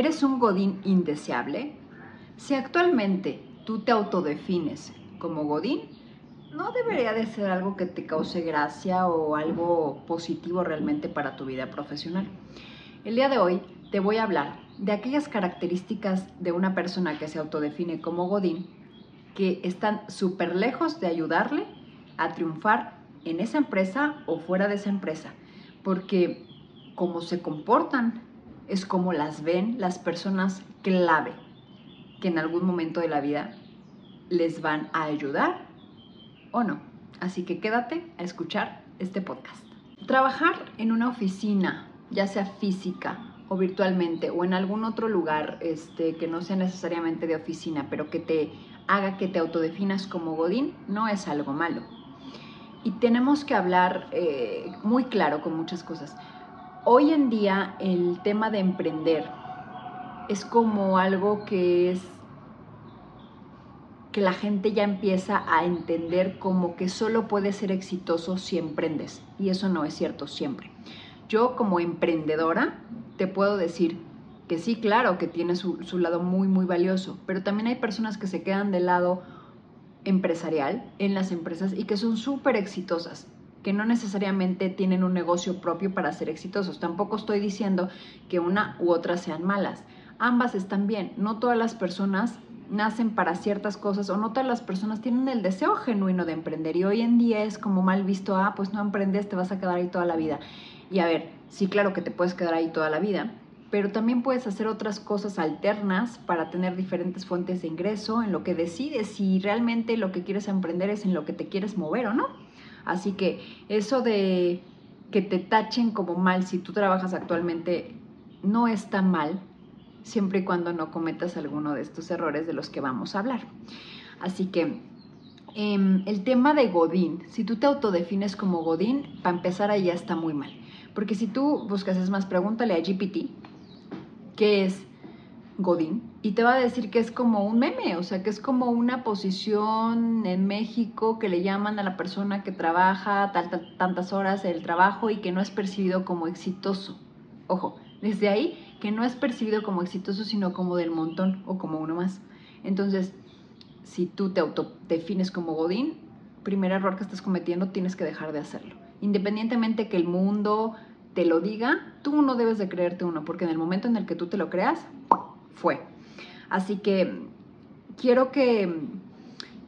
¿Eres un godín indeseable? Si actualmente tú te autodefines como godín, no debería de ser algo que te cause gracia o algo positivo realmente para tu vida profesional. El día de hoy te voy a hablar de aquellas características de una persona que se autodefine como godín que están súper lejos de ayudarle a triunfar en esa empresa o fuera de esa empresa, porque como se comportan es como las ven las personas clave que en algún momento de la vida les van a ayudar o no. Así que quédate a escuchar este podcast. Trabajar en una oficina, ya sea física o virtualmente o en algún otro lugar este, que no sea necesariamente de oficina, pero que te haga que te autodefinas como Godín, no es algo malo. Y tenemos que hablar eh, muy claro con muchas cosas. Hoy en día el tema de emprender es como algo que es que la gente ya empieza a entender como que solo puede ser exitoso si emprendes. Y eso no es cierto siempre. Yo como emprendedora te puedo decir que sí, claro, que tiene su, su lado muy, muy valioso, pero también hay personas que se quedan del lado empresarial en las empresas y que son súper exitosas que no necesariamente tienen un negocio propio para ser exitosos. Tampoco estoy diciendo que una u otra sean malas. Ambas están bien. No todas las personas nacen para ciertas cosas o no todas las personas tienen el deseo genuino de emprender y hoy en día es como mal visto, ah, pues no emprendes, te vas a quedar ahí toda la vida. Y a ver, sí, claro que te puedes quedar ahí toda la vida, pero también puedes hacer otras cosas alternas para tener diferentes fuentes de ingreso en lo que decides si realmente lo que quieres emprender es en lo que te quieres mover o no. Así que eso de que te tachen como mal si tú trabajas actualmente no está mal, siempre y cuando no cometas alguno de estos errores de los que vamos a hablar. Así que em, el tema de Godín, si tú te autodefines como Godín, para empezar ahí ya está muy mal. Porque si tú buscas, es más, pregúntale a GPT, ¿qué es Godín y te va a decir que es como un meme, o sea, que es como una posición en México que le llaman a la persona que trabaja tantas horas el trabajo y que no es percibido como exitoso. Ojo, desde ahí que no es percibido como exitoso, sino como del montón o como uno más. Entonces, si tú te autodefines como Godín, primer error que estás cometiendo, tienes que dejar de hacerlo. Independientemente que el mundo te lo diga, tú no debes de creerte uno, porque en el momento en el que tú te lo creas, fue. Así que quiero que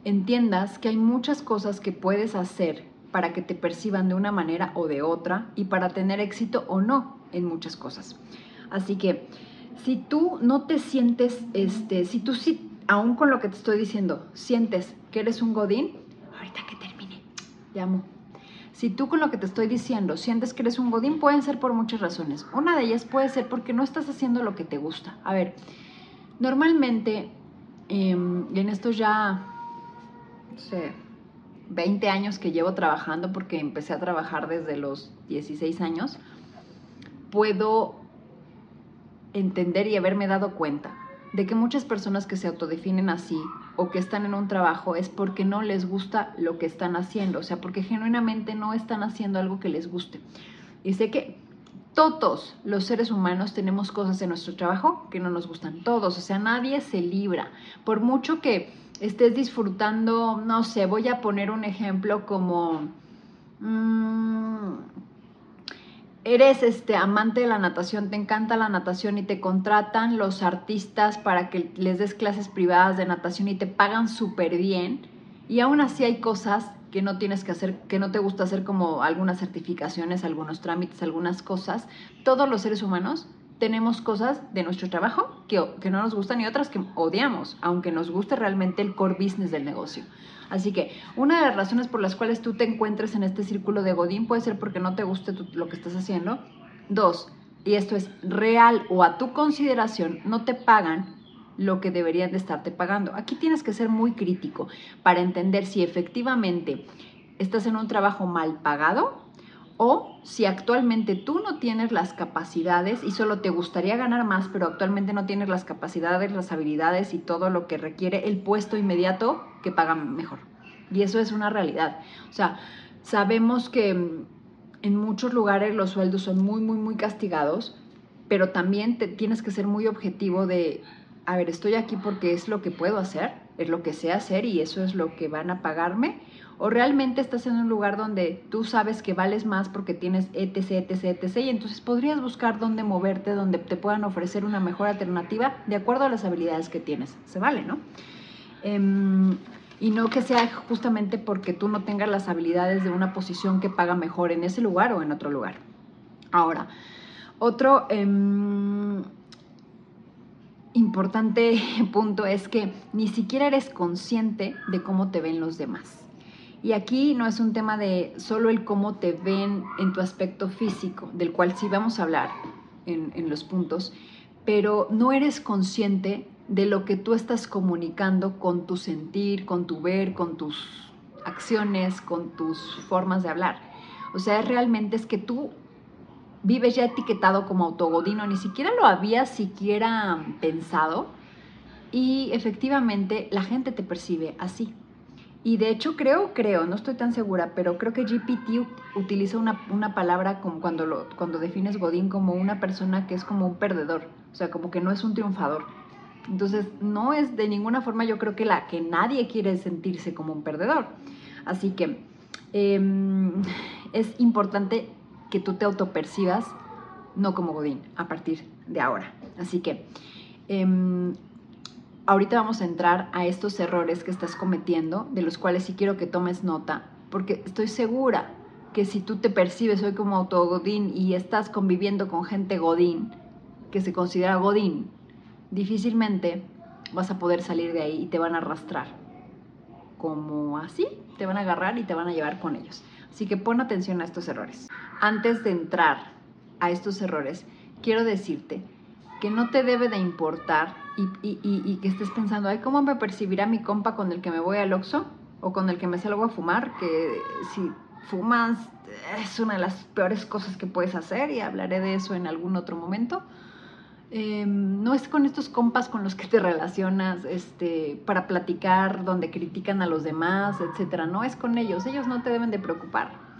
entiendas que hay muchas cosas que puedes hacer para que te perciban de una manera o de otra y para tener éxito o no en muchas cosas. Así que si tú no te sientes, este, si tú sí, aún con lo que te estoy diciendo, sientes que eres un godín, ahorita que termine, llamo. Si tú con lo que te estoy diciendo sientes que eres un godín, pueden ser por muchas razones. Una de ellas puede ser porque no estás haciendo lo que te gusta. A ver, Normalmente, em, en estos ya, no sé, 20 años que llevo trabajando, porque empecé a trabajar desde los 16 años, puedo entender y haberme dado cuenta de que muchas personas que se autodefinen así o que están en un trabajo es porque no les gusta lo que están haciendo, o sea, porque genuinamente no están haciendo algo que les guste. Y sé que todos los seres humanos tenemos cosas en nuestro trabajo que no nos gustan, todos, o sea, nadie se libra. Por mucho que estés disfrutando, no sé, voy a poner un ejemplo como... Mm, eres este amante de la natación, te encanta la natación y te contratan los artistas para que les des clases privadas de natación y te pagan súper bien. Y aún así hay cosas que no tienes que hacer, que no te gusta hacer como algunas certificaciones, algunos trámites, algunas cosas. Todos los seres humanos tenemos cosas de nuestro trabajo que, que no nos gustan y otras que odiamos, aunque nos guste realmente el core business del negocio. Así que una de las razones por las cuales tú te encuentres en este círculo de Godín puede ser porque no te guste lo que estás haciendo. Dos, y esto es real o a tu consideración, no te pagan lo que deberían de estarte pagando. Aquí tienes que ser muy crítico para entender si efectivamente estás en un trabajo mal pagado o si actualmente tú no tienes las capacidades y solo te gustaría ganar más, pero actualmente no tienes las capacidades, las habilidades y todo lo que requiere el puesto inmediato que paga mejor. Y eso es una realidad. O sea, sabemos que en muchos lugares los sueldos son muy, muy, muy castigados pero también te tienes que ser muy objetivo de, a ver, estoy aquí porque es lo que puedo hacer, es lo que sé hacer y eso es lo que van a pagarme, o realmente estás en un lugar donde tú sabes que vales más porque tienes etc, etc, etc, y entonces podrías buscar dónde moverte, donde te puedan ofrecer una mejor alternativa de acuerdo a las habilidades que tienes. Se vale, ¿no? Em, y no que sea justamente porque tú no tengas las habilidades de una posición que paga mejor en ese lugar o en otro lugar. Ahora, otro em, importante punto es que ni siquiera eres consciente de cómo te ven los demás. Y aquí no es un tema de solo el cómo te ven en tu aspecto físico, del cual sí vamos a hablar en, en los puntos, pero no eres consciente de lo que tú estás comunicando con tu sentir, con tu ver, con tus acciones, con tus formas de hablar. O sea, realmente es que tú vives ya etiquetado como autogodino, ni siquiera lo habías siquiera pensado y efectivamente la gente te percibe así. Y de hecho creo, creo, no estoy tan segura, pero creo que GPT utiliza una, palabra como cuando, lo, cuando defines Godín como una persona que es como un perdedor, o sea, como que no es un triunfador. Entonces, no es de ninguna forma yo creo que, la, que nadie quiere sentirse como un perdedor. Así que em, es importante que tú te autopercibas no como Godín a partir de ahora. Así que em, ahorita vamos a entrar a estos errores que estás cometiendo, de los cuales sí quiero que tomes nota, porque estoy segura que si tú te percibes hoy como autogodín y estás conviviendo con gente godín, que se considera godín, difícilmente vas a poder salir de ahí y te van a arrastrar. Como así, te van a agarrar y te van a llevar con ellos. Así que pon atención a estos errores. Antes de entrar a estos errores, quiero decirte que no te debe de importar y, que estés pensando, ay, ¿cómo me percibirá mi compa con el que me voy al Oxxo? O con el que me salgo a fumar, que si fumas es una de las peores cosas que puedes hacer y hablaré de eso en algún otro momento. Em, no es con estos compas con los que te relacionas este, para platicar, donde critican a los demás, etcétera. No es con ellos, ellos no te deben de preocupar.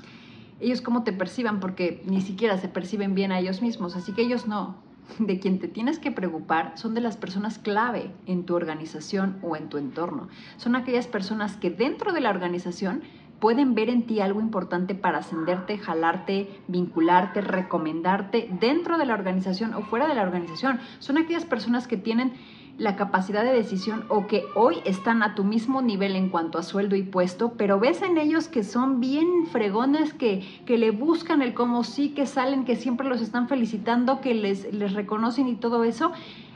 Ellos cómo te perciban, porque ni siquiera se perciben bien a ellos mismos, así que ellos no de quien te tienes que preocupar son de las personas clave en tu organización o en tu entorno. Son aquellas personas que dentro de la organización pueden ver en ti algo importante para ascenderte, jalarte, vincularte, recomendarte dentro de la organización o fuera de la organización. Son aquellas personas que tienen la capacidad de decisión o que hoy están a tu mismo nivel en cuanto a sueldo y puesto, pero ves en ellos que son bien fregones, que, que le buscan el cómo sí, que salen, que siempre los están felicitando, que les, les reconocen y todo eso,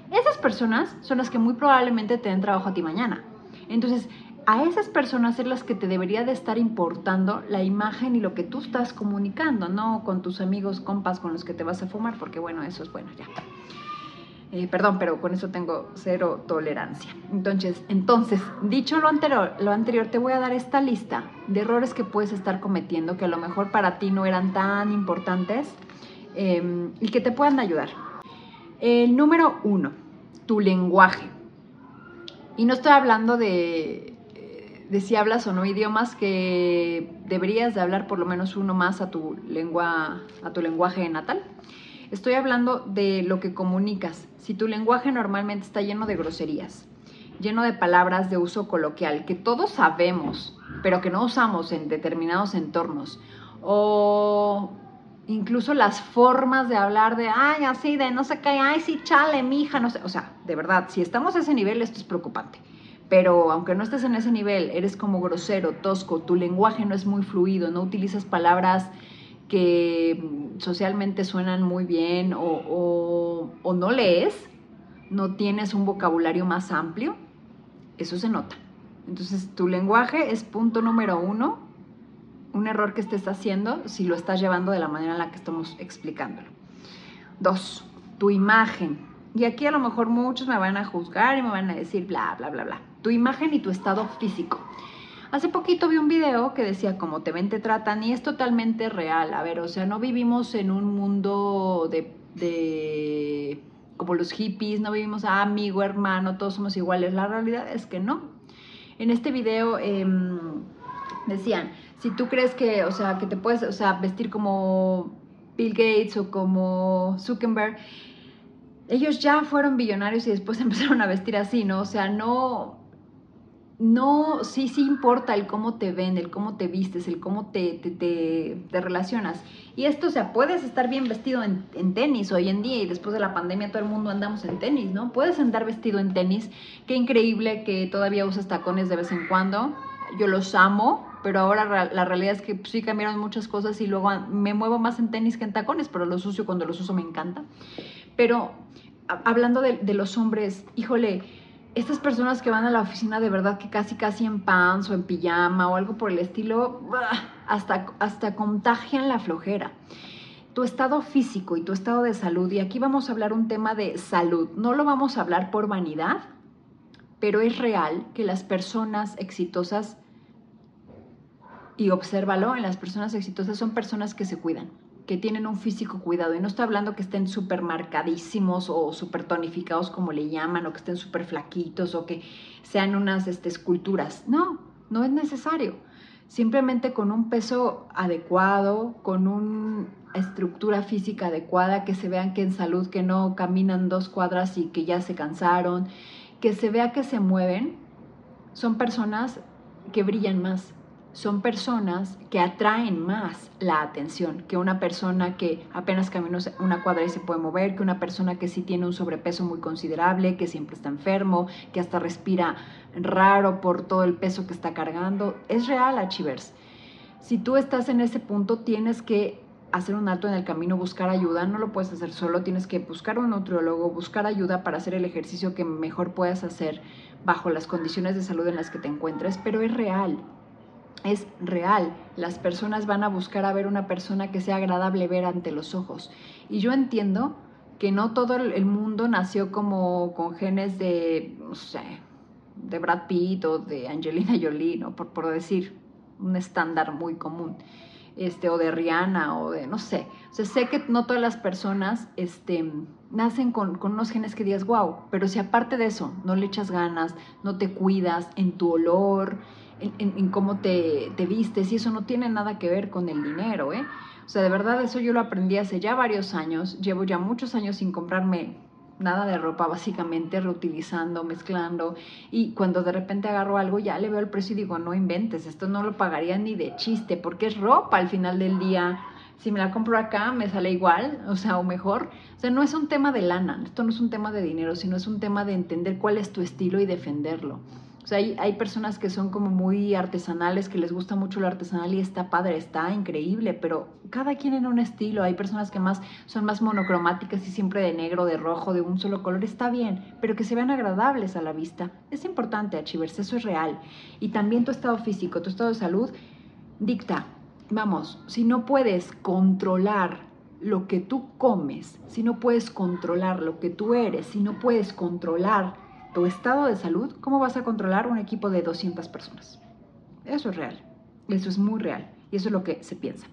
esas personas son las que muy probablemente te den trabajo a ti mañana. Entonces, a esas personas es las que te debería de estar importando la imagen y lo que tú estás comunicando, no con tus amigos, compas con los que te vas a fumar, porque bueno, eso es bueno, ya. Eh, perdón, pero con eso tengo cero tolerancia. Entonces, entonces, dicho lo anterior, lo anterior, te voy a dar esta lista de errores que puedes estar cometiendo que a lo mejor para ti no eran tan importantes em, y que te puedan ayudar. El número uno, tu lenguaje. Y no estoy hablando de, de si hablas o no idiomas que deberías de hablar por lo menos uno más a tu lengua, a tu lenguaje natal. Estoy hablando de lo que comunicas. Si tu lenguaje normalmente está lleno de groserías, lleno de palabras de uso coloquial que todos sabemos, pero que no usamos en determinados entornos, o incluso las formas de hablar de, ay, así, de no sé qué, ay, sí, chale, mija, no sé, o sea, de verdad, si estamos a ese nivel, esto es preocupante. Pero aunque no estés en ese nivel, eres como grosero, tosco, tu lenguaje no es muy fluido, no utilizas palabras que socialmente suenan muy bien o, no lees, no tienes un vocabulario más amplio, eso se nota. Entonces, tu lenguaje es punto número uno, un error que estés haciendo si lo estás llevando de la manera en la que estamos explicándolo. Dos, tu imagen. Y aquí a lo mejor muchos me van a juzgar y me van a decir bla, bla, bla, bla. Tu imagen y tu estado físico. Hace poquito vi un video que decía cómo te ven, te tratan y es totalmente real. A ver, o sea, no vivimos en un mundo de, como los hippies, no vivimos ah, amigo, hermano, todos somos iguales. La realidad es que no. En este video em, decían, si tú crees que, o sea, que te puedes, o sea, vestir como Bill Gates o como Zuckerberg, ellos ya fueron billonarios y después empezaron a vestir así, ¿no? O sea, no, no, sí, sí importa el cómo te ven, el cómo te vistes, el cómo te, te, te, relacionas. Y esto, o sea, puedes estar bien vestido en, en, tenis hoy en día y después de la pandemia todo el mundo andamos en tenis, ¿no? Puedes andar vestido en tenis. Qué increíble que todavía usas tacones de vez en cuando. Yo los amo, pero ahora la realidad es que sí cambiaron muchas cosas y luego me muevo más en tenis que en tacones, pero los uso cuando los uso me encanta. Pero hablando de, de los hombres, híjole, estas personas que van a la oficina de verdad que casi casi en pants o en pijama o algo por el estilo, hasta, hasta contagian la flojera. Tu estado físico y tu estado de salud, y aquí vamos a hablar un tema de salud, no lo vamos a hablar por vanidad, pero es real que las personas exitosas, y obsérvalo, en las personas exitosas son personas que se cuidan que tienen un físico cuidado. Y no estoy hablando que estén súper marcadísimos o súper tonificados, como le llaman, o que estén súper flaquitos o que sean unas este, esculturas. No, no es necesario. Simplemente con un peso adecuado, con una estructura física adecuada, que se vean que en salud, que no caminan dos cuadras y que ya se cansaron, que se vea que se mueven, son personas que brillan más, son personas que atraen más la atención que una persona que apenas camina una cuadra y se puede mover, que una persona que sí tiene un sobrepeso muy considerable, que siempre está enfermo, que hasta respira raro por todo el peso que está cargando. Es real, Achivers. Si tú estás en ese punto, tienes que hacer un alto en el camino, buscar ayuda. No lo puedes hacer solo, tienes que buscar un nutriólogo, buscar ayuda para hacer el ejercicio que mejor puedas hacer bajo las condiciones de salud en las que te encuentres, pero es real es real. Las personas van a buscar a ver una persona que sea agradable ver ante los ojos. Y yo entiendo que no todo el mundo nació como con genes de, no sé, de Brad Pitt o de Angelina Jolie, ¿no? por, por decir un estándar muy común. Este, o de Rihanna, o de, no sé. O sea, sé que no todas las personas este, nacen con, con, unos genes que digas, wow, pero si aparte de eso no le echas ganas, no te cuidas en tu olor, en, cómo te, te, vistes y eso no tiene nada que ver con el dinero, ¿eh? O sea, de verdad eso yo lo aprendí hace ya varios años, llevo ya muchos años sin comprarme nada de ropa, básicamente reutilizando, mezclando y cuando de repente agarro algo ya le veo el precio y digo, no inventes, esto no lo pagaría ni de chiste porque es ropa al final del día. Si me la compro acá, me sale igual, o sea, o mejor. O sea, no es un tema de lana, esto no es un tema de dinero, sino es un tema de entender cuál es tu estilo y defenderlo. O sea, hay, hay, personas que son como muy artesanales, que les gusta mucho lo artesanal y está padre, está increíble, pero cada quien en un estilo. Hay personas que más son más monocromáticas y siempre de negro, de rojo, de un solo color, está bien, pero que se vean agradables a la vista. Es importante, Achivers, eso es real. Y también tu estado físico, tu estado de salud dicta. Vamos, si no puedes controlar lo que tú comes, si no puedes controlar lo que tú eres, si no puedes controlar estado de salud, ¿cómo vas a controlar un equipo de 200 personas? Eso es real, eso es muy real y eso es lo que se piensa.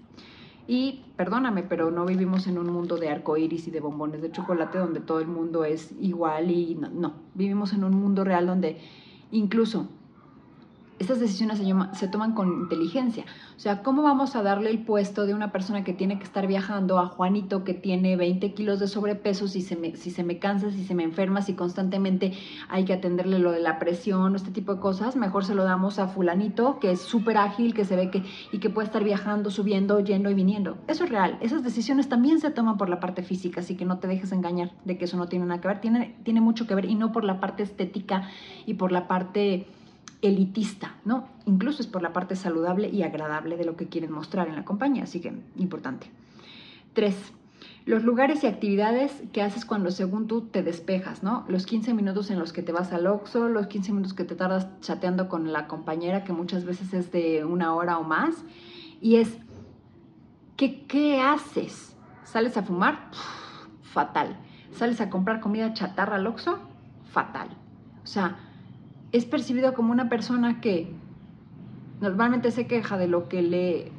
Y perdóname, pero no vivimos en un mundo de arcoíris y de bombones de chocolate donde todo el mundo es igual y no, no. Vivimos en un mundo real donde incluso estas decisiones se, toman con inteligencia. O sea, ¿cómo vamos a darle el puesto de una persona que tiene que estar viajando a Juanito que tiene 20 kilos de sobrepeso si se me, si se me cansa, si se me enferma, si constantemente hay que atenderle lo de la presión, este tipo de cosas? Mejor se lo damos a fulanito que es súper ágil, que se ve que y que puede estar viajando, subiendo, yendo y viniendo. Eso es real. Esas decisiones también se toman por la parte física, así que no te dejes engañar de que eso no tiene nada que ver. Tiene, tiene mucho que ver y no por la parte estética y por la parte elitista, ¿no? Incluso es por la parte saludable y agradable de lo que quieren mostrar en la compañía, así que importante. Tres, los lugares y actividades que haces cuando según tú te despejas, ¿no? Los 15 minutos en los que te vas al Oxxo, los 15 minutos que te tardas chateando con la compañera, que muchas veces es de una hora o más, y es, ¿qué, qué haces? ¿Sales a fumar? fatal. ¿Sales a comprar comida chatarra al Oxxo? Fatal. O sea, es percibido como una persona que normalmente se queja de lo que le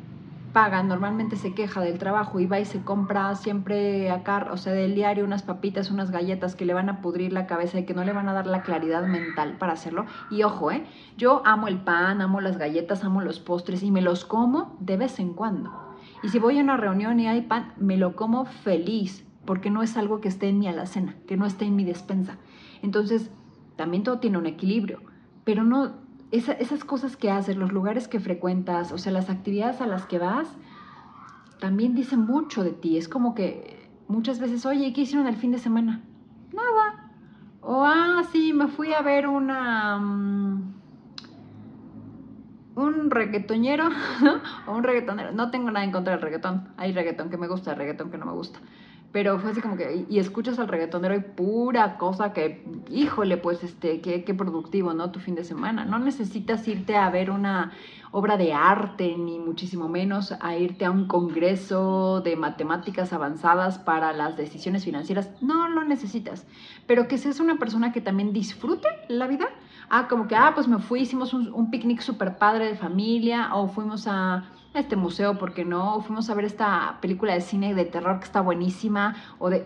pagan, normalmente se queja del trabajo y va y se compra siempre acá, o sea, del diario unas papitas, unas galletas que le van a pudrir la cabeza y que no le van a dar la claridad mental para hacerlo. Y ojo, ¿eh? Yo amo el pan, amo las galletas, amo los postres y me los como de vez en cuando. Y si voy a una reunión y hay pan, me lo como feliz porque no es algo que esté en mi alacena, que no esté en mi despensa. Entonces, también todo tiene un equilibrio, pero no, esas cosas que haces, los lugares que frecuentas, o sea, las actividades a las que vas, también dicen mucho de ti. Es como que muchas veces, oye, ¿qué hicieron el fin de semana? Nada. O, ah, sí, me fui a ver una... Mm, un reggaetonero o un reggaetonero. No tengo nada en contra del reggaetón. Hay reggaetón que me gusta, reggaetón que no me gusta. Pero fue así como que, y, escuchas al reggaetonero y pura cosa que, híjole, pues, este, qué, qué productivo, ¿no? Tu fin de semana. No necesitas irte a ver una obra de arte, ni muchísimo menos a irte a un congreso de matemáticas avanzadas para las decisiones financieras. No lo necesitas. Pero que seas una persona que también disfrute la vida. Ah, como que, ah, pues me fui, hicimos un, un picnic súper padre de familia, o fuimos a este museo, ¿por qué no? fuimos a ver esta película de cine de terror que está buenísima, o de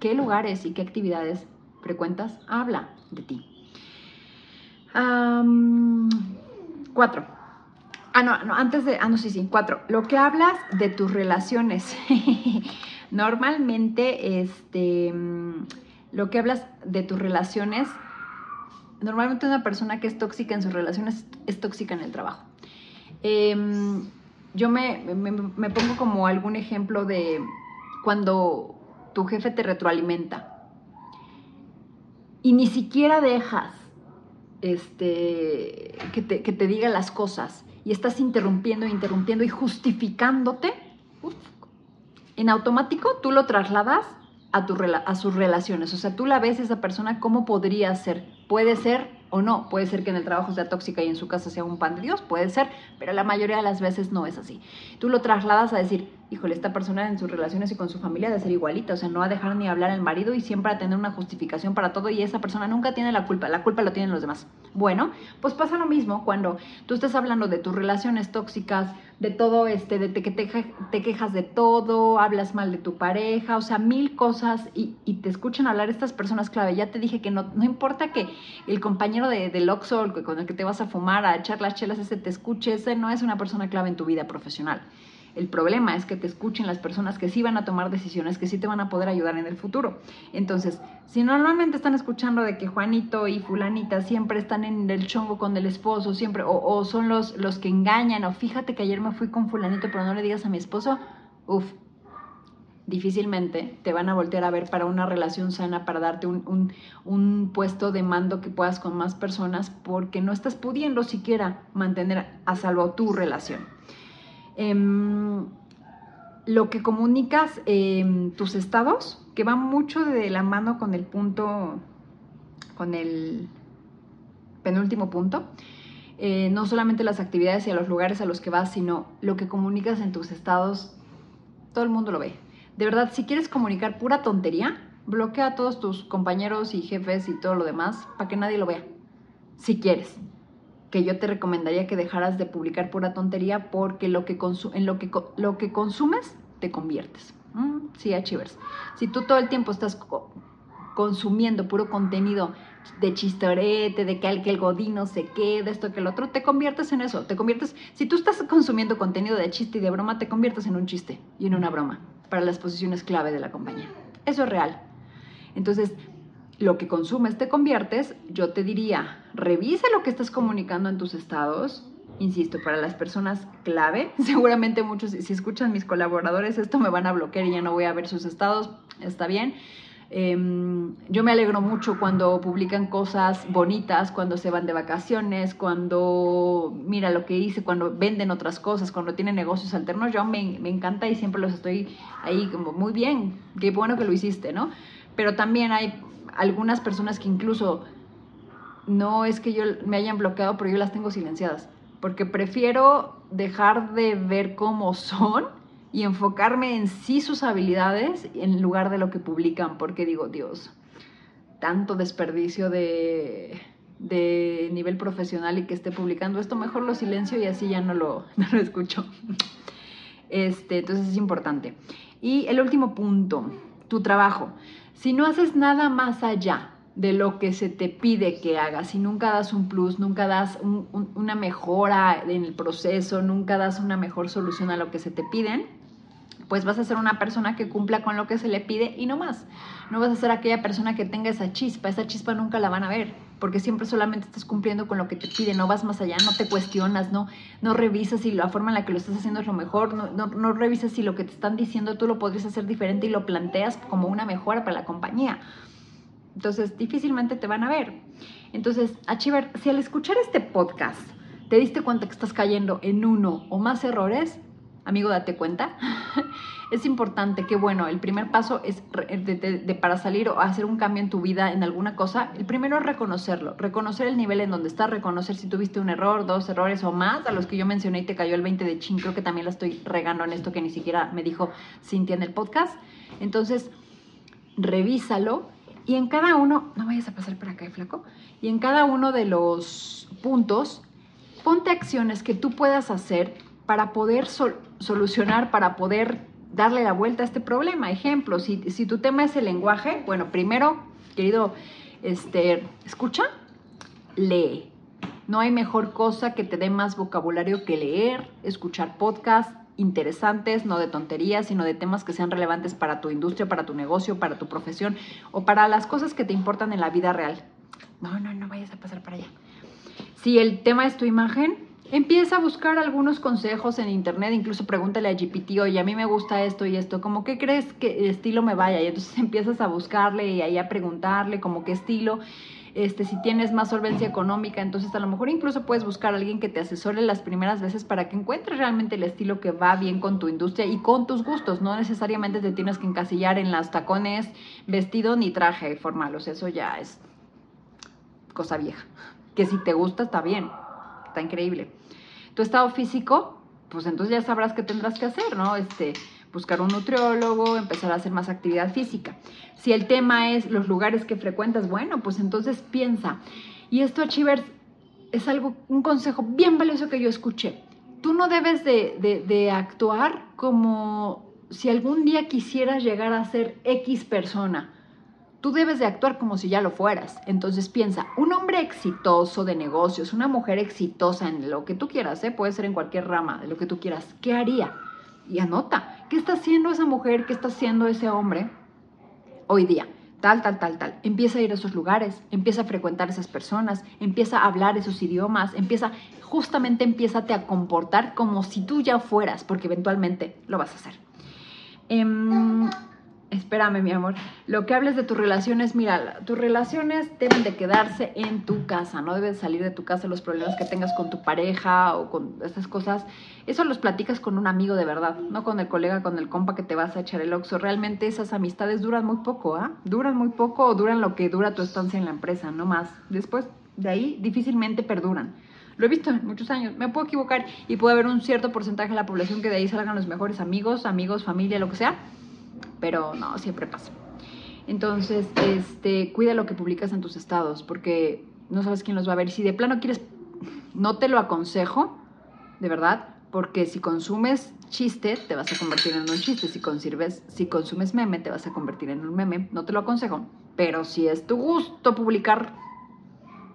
qué lugares y qué actividades frecuentas, habla de ti. cuatro. Ah, no, no, antes de, ah, no, sí, sí, cuatro. Lo que hablas de tus relaciones. Normalmente, este, lo que hablas de tus relaciones, normalmente una persona que es tóxica en sus relaciones es tóxica en el trabajo. Em, yo me, pongo como algún ejemplo de cuando tu jefe te retroalimenta y ni siquiera dejas este, que, te, diga las cosas y estás interrumpiendo, interrumpiendo y justificándote, en automático tú lo trasladas a, tu, a sus relaciones. O sea, tú la ves esa persona como podría ser. Puede ser o no. Puede ser que en el trabajo sea tóxica y en su casa sea un pan de Dios, puede ser, pero la mayoría de las veces no es así. Tú lo trasladas a decir, híjole, esta persona en sus relaciones y con su familia debe ser igualita, o sea, no va a dejar ni hablar al marido y siempre a tener una justificación para todo y esa persona nunca tiene la culpa, la culpa lo tienen los demás. Bueno, pues pasa lo mismo cuando tú estás hablando de tus relaciones tóxicas, de todo este, de que te, quejas de todo, hablas mal de tu pareja, o sea, mil cosas y, te escuchan hablar estas personas clave. Ya te dije que no, importa que el compañero de, del Oxxo con el que te vas a fumar, a echar las chelas, ese te escuche, ese no es una persona clave en tu vida profesional. El problema es que te escuchen las personas que sí van a tomar decisiones, que sí te van a poder ayudar en el futuro. Entonces, si normalmente están escuchando de que Juanito y Fulanita siempre están en el chongo con el esposo, siempre, o, son los, los que engañan, o fíjate que ayer me fui con Fulanito, pero no le digas a mi esposo, uff, difícilmente te van a voltear a ver para una relación sana, para darte un, un, puesto de mando que puedas con más personas, porque no estás pudiendo siquiera mantener a salvo tu relación. Em, lo que comunicas en tus estados, que va mucho de la mano con el punto, con el penúltimo punto, eh, no solamente las actividades y a los lugares a los que vas, sino lo que comunicas en tus estados, todo el mundo lo ve. De verdad, si quieres comunicar pura tontería, bloquea a todos tus compañeros y jefes y todo lo demás para que nadie lo vea. Si quieres que yo te recomendaría que dejaras de publicar pura tontería porque lo que en lo que, lo que consumes te conviertes. Mm, sí, Achivers. Si tú todo el tiempo estás consumiendo puro contenido de chistorete, de que el, que el godino se quede, esto que el otro, te conviertes en eso. Te conviertes, si tú estás consumiendo contenido de chiste y de broma, te conviertes en un chiste y en una broma para las posiciones clave de la compañía. Eso es real. Entonces, lo que consumes te conviertes, yo te diría, revisa lo que estás comunicando en tus estados. Insisto, para las personas clave, seguramente muchos, si escuchan mis colaboradores, esto me van a bloquear y ya no voy a ver sus estados, está bien. Em, yo me alegro mucho cuando publican cosas bonitas, cuando se van de vacaciones, cuando mira lo que hice, cuando venden otras cosas, cuando tienen negocios alternos. Yo me, me encanta y siempre los estoy ahí como muy bien, qué bueno que lo hiciste, ¿no? Pero también hay algunas personas que incluso no es que yo me hayan bloqueado, pero yo las tengo silenciadas, porque prefiero dejar de ver cómo son y enfocarme en sí sus habilidades en lugar de lo que publican, porque digo, Dios, tanto desperdicio de, de nivel profesional y que esté publicando esto, mejor lo silencio y así ya no lo, no lo escucho. Este, entonces es importante. Y el último punto, tu trabajo. Si no haces nada más allá de lo que se te pide que hagas, si nunca das un plus, nunca das una mejora en el proceso, nunca das una mejor solución a lo que se te piden, pues vas a ser una persona que cumpla con lo que se le pide y no más. No vas a ser aquella persona que tenga esa chispa, esa chispa nunca la van a ver, porque siempre solamente estás cumpliendo con lo que te pide, no vas más allá, no te cuestionas, no, no revisas si la forma en la que lo estás haciendo es lo mejor, no, no, no revisas si lo que te están diciendo tú lo podrías hacer diferente y lo planteas como una mejora para la compañía. Entonces, difícilmente te van a ver. Entonces, Achiver, si al escuchar este podcast te diste cuenta que estás cayendo en uno o más errores, amigo, date cuenta. es importante que, bueno, el primer paso es de, para salir o hacer un cambio en tu vida en alguna cosa, el primero es reconocerlo, reconocer el nivel en donde estás, reconocer si tuviste un error, dos errores o más, a los que yo mencioné y te cayó el 20 de chin, creo que también la estoy regando en esto que ni siquiera me dijo Cintia en el podcast. Entonces, revísalo y en cada uno, no vayas a pasar por acá, flaco, y en cada uno de los puntos, ponte acciones que tú puedas hacer para poder solucionar, para poder darle la vuelta a este problema. Ejemplo, si, tu tema es el lenguaje, bueno, primero, querido, este, escucha, lee. No hay mejor cosa que te dé más vocabulario que leer, escuchar podcasts interesantes, no de tonterías, sino de temas que sean relevantes para tu industria, para tu negocio, para tu profesión o para las cosas que te importan en la vida real. No, no, no vayas a pasar para allá. Si el tema es tu imagen, Empieza a buscar algunos consejos en internet, incluso pregúntale a GPT, oye, a mí me gusta esto y esto, como qué crees que el estilo me vaya? Y entonces empiezas a buscarle y ahí a preguntarle como qué estilo. Este, si tienes más solvencia económica, entonces a lo mejor incluso puedes buscar a alguien que te asesore las primeras veces para que encuentres realmente el estilo que va bien con tu industria y con tus gustos. No necesariamente te tienes que encasillar en las tacones, vestido ni traje formal. Eso ya es cosa vieja. Que si te gusta está bien, está increíble tu estado físico, pues entonces ya sabrás qué tendrás que hacer, ¿no? Este, buscar un nutriólogo, empezar a hacer más actividad física. Si el tema es los lugares que frecuentas, bueno, pues entonces piensa. Y esto, Chivers, es algo, un consejo bien valioso que yo escuché. Tú no debes de, de actuar como si algún día quisieras llegar a ser X persona Tú debes de actuar como si ya lo fueras. Entonces piensa, un hombre exitoso de negocios, una mujer exitosa en lo que tú quieras, ¿eh? puede ser en cualquier rama de lo que tú quieras, ¿qué haría? Y anota, ¿qué está haciendo esa mujer? ¿Qué está haciendo ese hombre hoy día? Tal, tal, tal, tal. Empieza a ir a esos lugares, empieza a frecuentar esas personas, empieza a hablar esos idiomas, empieza, justamente empieza a comportar como si tú ya fueras, porque eventualmente lo vas a hacer. Em, Espérame, mi amor. Lo que hables de tus relaciones, mira, tus relaciones deben de quedarse en tu casa, no debes salir de tu casa los problemas que tengas con tu pareja o con estas cosas. Eso los platicas con un amigo de verdad, no con el colega, con el compa que te vas a echar el oxo. Realmente esas amistades duran muy poco, ¿ah? Duran muy poco o duran lo que dura tu estancia en la empresa, no más. Después de ahí difícilmente perduran. Lo he visto en muchos años. Me puedo equivocar y puede haber un cierto porcentaje de la población que de ahí salgan los mejores amigos, amigos, familia, lo que sea pero no, siempre pasa. Entonces, este, cuida lo que publicas en tus estados, porque no sabes quién los va a ver. Si de plano quieres, no te lo aconsejo, de verdad, porque si consumes chiste, te vas a convertir en un chiste. Si, consumes, si consumes meme, te vas a convertir en un meme. No te lo aconsejo. Pero si es tu gusto publicar,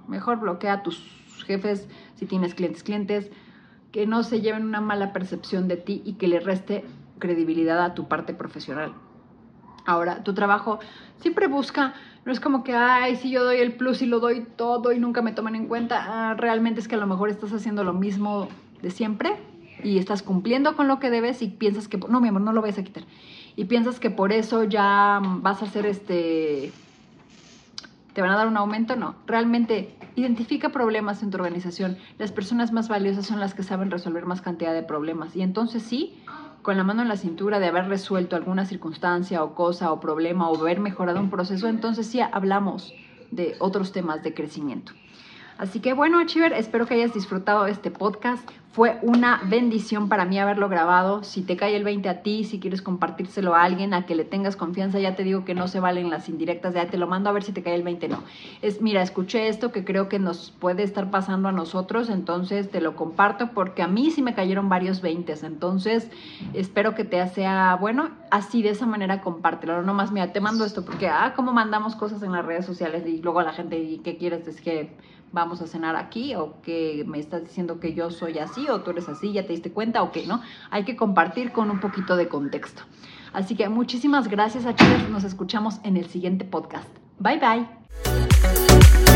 mejor bloquea a tus jefes, si tienes clientes, clientes, que no se lleven una mala percepción de ti y que le reste credibilidad a tu parte profesional. Ahora, tu trabajo siempre busca, no es como que, ay, si yo doy el plus y lo doy todo y nunca me toman en cuenta, ah, realmente es que a lo mejor estás haciendo lo mismo de siempre y estás cumpliendo con lo que debes y piensas que, no, mi amor, no lo vayas a quitar. Y piensas que por eso ya vas a hacer este, te van a dar un aumento, no. Realmente identifica problemas en tu organización. Las personas más valiosas son las que saben resolver más cantidad de problemas. Y entonces sí, con la mano en la cintura de haber resuelto alguna circunstancia o cosa o problema o haber mejorado un proceso, entonces sí hablamos de otros temas de crecimiento. Así que bueno, Chiver, espero que hayas disfrutado este podcast. Fue una bendición para mí haberlo grabado. Si te cae el 20 a ti, si quieres compartírselo a alguien, a que le tengas confianza, ya te digo que no se valen las indirectas, ya te lo mando a ver si te cae el 20, no. Es, mira, escuché esto que creo que nos puede estar pasando a nosotros, entonces te lo comparto porque a mí sí me cayeron varios 20, entonces espero que te sea bueno, así de esa manera compártelo, no más, mira, te mando esto porque, ah, cómo mandamos cosas en las redes sociales y luego a la gente, ¿y qué quieres? Es que vamos a cenar aquí o que me estás diciendo que yo soy así o tú eres así, ya te diste cuenta o qué, ¿no? Hay que compartir con un poquito de contexto. Así que muchísimas gracias a nos escuchamos en el siguiente podcast. Bye bye.